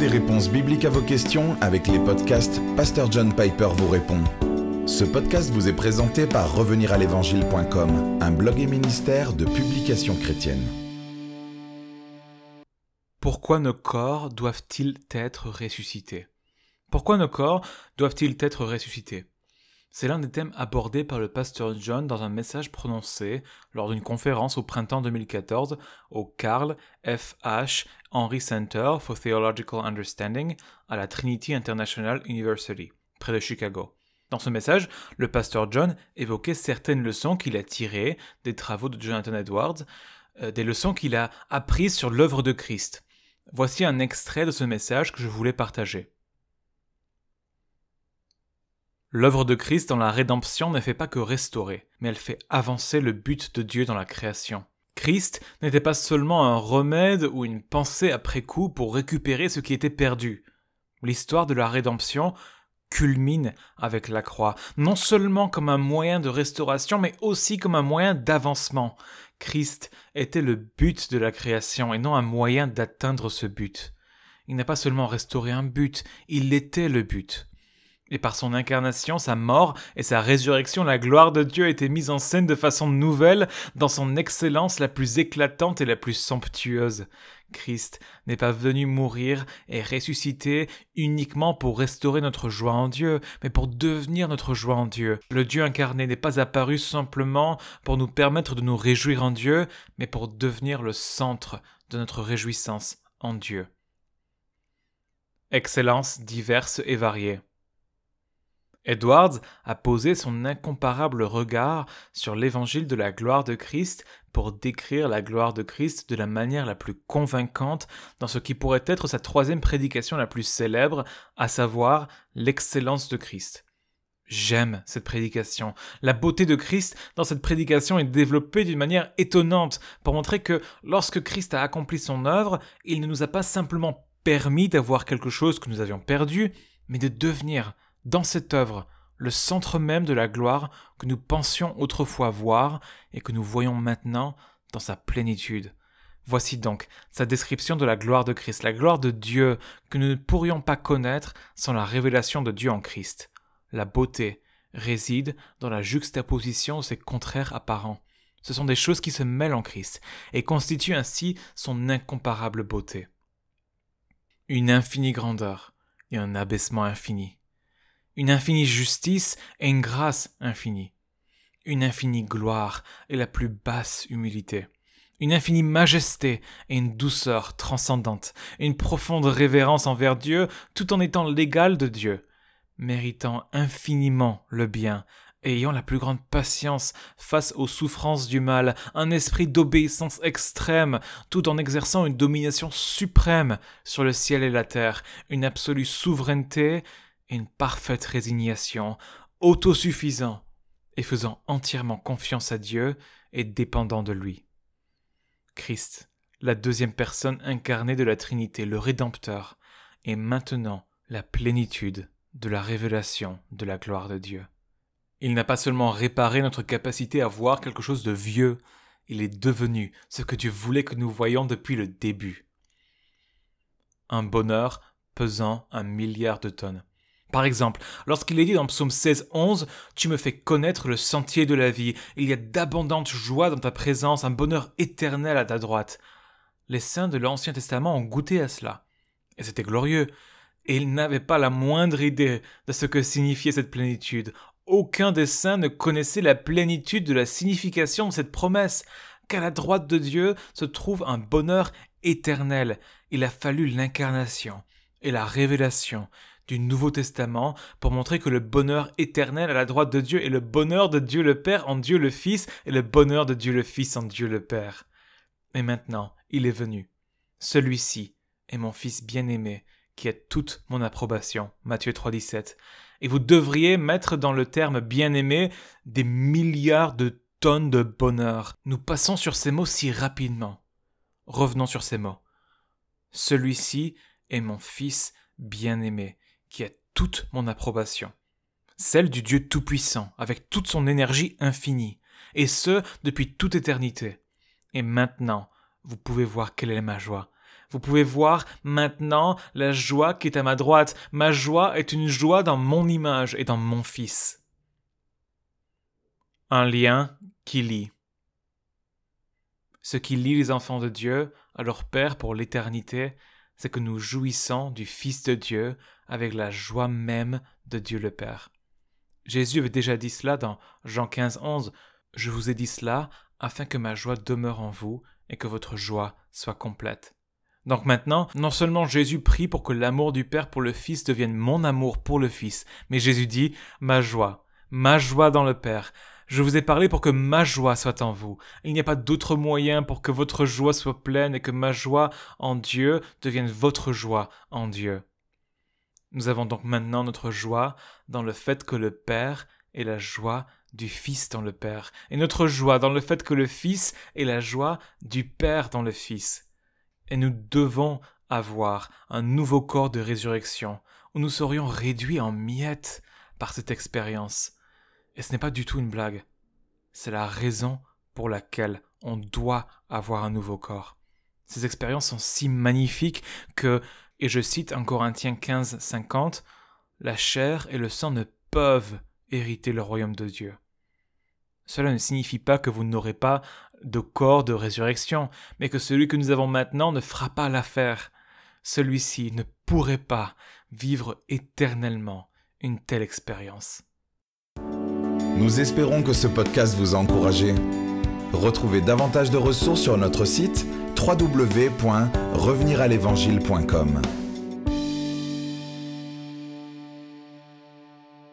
des réponses bibliques à vos questions avec les podcasts Pasteur John Piper vous répond. Ce podcast vous est présenté par reveniralévangile.com, un blog et ministère de publications chrétiennes. Pourquoi nos corps doivent-ils être ressuscités? Pourquoi nos corps doivent-ils être ressuscités? C'est l'un des thèmes abordés par le pasteur John dans un message prononcé lors d'une conférence au printemps 2014 au Carl F. H. Henry Center for Theological Understanding à la Trinity International University, près de Chicago. Dans ce message, le pasteur John évoquait certaines leçons qu'il a tirées des travaux de Jonathan Edwards, euh, des leçons qu'il a apprises sur l'œuvre de Christ. Voici un extrait de ce message que je voulais partager. L'œuvre de Christ dans la rédemption ne fait pas que restaurer, mais elle fait avancer le but de Dieu dans la création. Christ n'était pas seulement un remède ou une pensée après coup pour récupérer ce qui était perdu. L'histoire de la rédemption culmine avec la croix, non seulement comme un moyen de restauration, mais aussi comme un moyen d'avancement. Christ était le but de la création et non un moyen d'atteindre ce but. Il n'a pas seulement restauré un but, il était le but. Et par son incarnation, sa mort et sa résurrection, la gloire de Dieu a été mise en scène de façon nouvelle, dans son excellence la plus éclatante et la plus somptueuse. Christ n'est pas venu mourir et ressusciter uniquement pour restaurer notre joie en Dieu, mais pour devenir notre joie en Dieu. Le Dieu incarné n'est pas apparu simplement pour nous permettre de nous réjouir en Dieu, mais pour devenir le centre de notre réjouissance en Dieu. Excellence diverses et variées. Edwards a posé son incomparable regard sur l'évangile de la gloire de Christ pour décrire la gloire de Christ de la manière la plus convaincante dans ce qui pourrait être sa troisième prédication la plus célèbre, à savoir l'excellence de Christ. J'aime cette prédication. La beauté de Christ dans cette prédication est développée d'une manière étonnante pour montrer que lorsque Christ a accompli son œuvre, il ne nous a pas simplement permis d'avoir quelque chose que nous avions perdu, mais de devenir dans cette œuvre le centre même de la gloire que nous pensions autrefois voir et que nous voyons maintenant dans sa plénitude. Voici donc sa description de la gloire de Christ, la gloire de Dieu que nous ne pourrions pas connaître sans la révélation de Dieu en Christ. La beauté réside dans la juxtaposition de ses contraires apparents. Ce sont des choses qui se mêlent en Christ et constituent ainsi son incomparable beauté. Une infinie grandeur et un abaissement infini une infinie justice et une grâce infinie, une infinie gloire et la plus basse humilité, une infinie majesté et une douceur transcendante, une profonde révérence envers Dieu tout en étant l'égal de Dieu, méritant infiniment le bien, ayant la plus grande patience face aux souffrances du mal, un esprit d'obéissance extrême, tout en exerçant une domination suprême sur le ciel et la terre, une absolue souveraineté une parfaite résignation, autosuffisant et faisant entièrement confiance à Dieu et dépendant de lui. Christ, la deuxième personne incarnée de la Trinité, le Rédempteur, est maintenant la plénitude de la révélation de la gloire de Dieu. Il n'a pas seulement réparé notre capacité à voir quelque chose de vieux, il est devenu ce que Dieu voulait que nous voyions depuis le début. Un bonheur pesant un milliard de tonnes. Par exemple, lorsqu'il est dit dans Psaume 16, 11, Tu me fais connaître le sentier de la vie, il y a d'abondantes joies dans ta présence, un bonheur éternel à ta droite. Les saints de l'Ancien Testament ont goûté à cela. Et c'était glorieux. Et ils n'avaient pas la moindre idée de ce que signifiait cette plénitude. Aucun des saints ne connaissait la plénitude de la signification de cette promesse, qu'à la droite de Dieu se trouve un bonheur éternel. Il a fallu l'incarnation et la révélation du Nouveau Testament pour montrer que le bonheur éternel à la droite de Dieu est le bonheur de Dieu le Père en Dieu le Fils et le bonheur de Dieu le Fils en Dieu le Père. Et maintenant, il est venu. Celui-ci est mon Fils bien-aimé qui a toute mon approbation. Matthieu 3,17. Et vous devriez mettre dans le terme bien-aimé des milliards de tonnes de bonheur. Nous passons sur ces mots si rapidement. Revenons sur ces mots. Celui-ci est mon Fils bien-aimé qui a toute mon approbation, celle du Dieu Tout-Puissant, avec toute son énergie infinie, et ce depuis toute éternité. Et maintenant, vous pouvez voir quelle est ma joie. Vous pouvez voir maintenant la joie qui est à ma droite. Ma joie est une joie dans mon image et dans mon Fils. Un lien qui lie. Ce qui lie les enfants de Dieu à leur Père pour l'éternité, c'est que nous jouissons du Fils de Dieu avec la joie même de Dieu le Père. Jésus avait déjà dit cela dans Jean 15, 11. Je vous ai dit cela afin que ma joie demeure en vous et que votre joie soit complète. Donc maintenant, non seulement Jésus prie pour que l'amour du Père pour le Fils devienne mon amour pour le Fils, mais Jésus dit ma joie, ma joie dans le Père. Je vous ai parlé pour que ma joie soit en vous. Il n'y a pas d'autre moyen pour que votre joie soit pleine et que ma joie en Dieu devienne votre joie en Dieu. Nous avons donc maintenant notre joie dans le fait que le Père est la joie du Fils dans le Père, et notre joie dans le fait que le Fils est la joie du Père dans le Fils. Et nous devons avoir un nouveau corps de résurrection, où nous serions réduits en miettes par cette expérience. Et ce n'est pas du tout une blague. C'est la raison pour laquelle on doit avoir un nouveau corps. Ces expériences sont si magnifiques que et je cite en Corinthiens 15, 50, La chair et le sang ne peuvent hériter le royaume de Dieu. Cela ne signifie pas que vous n'aurez pas de corps de résurrection, mais que celui que nous avons maintenant ne fera pas l'affaire. Celui-ci ne pourrait pas vivre éternellement une telle expérience. Nous espérons que ce podcast vous a encouragé. Retrouvez davantage de ressources sur notre site www.reveniralévangile.com.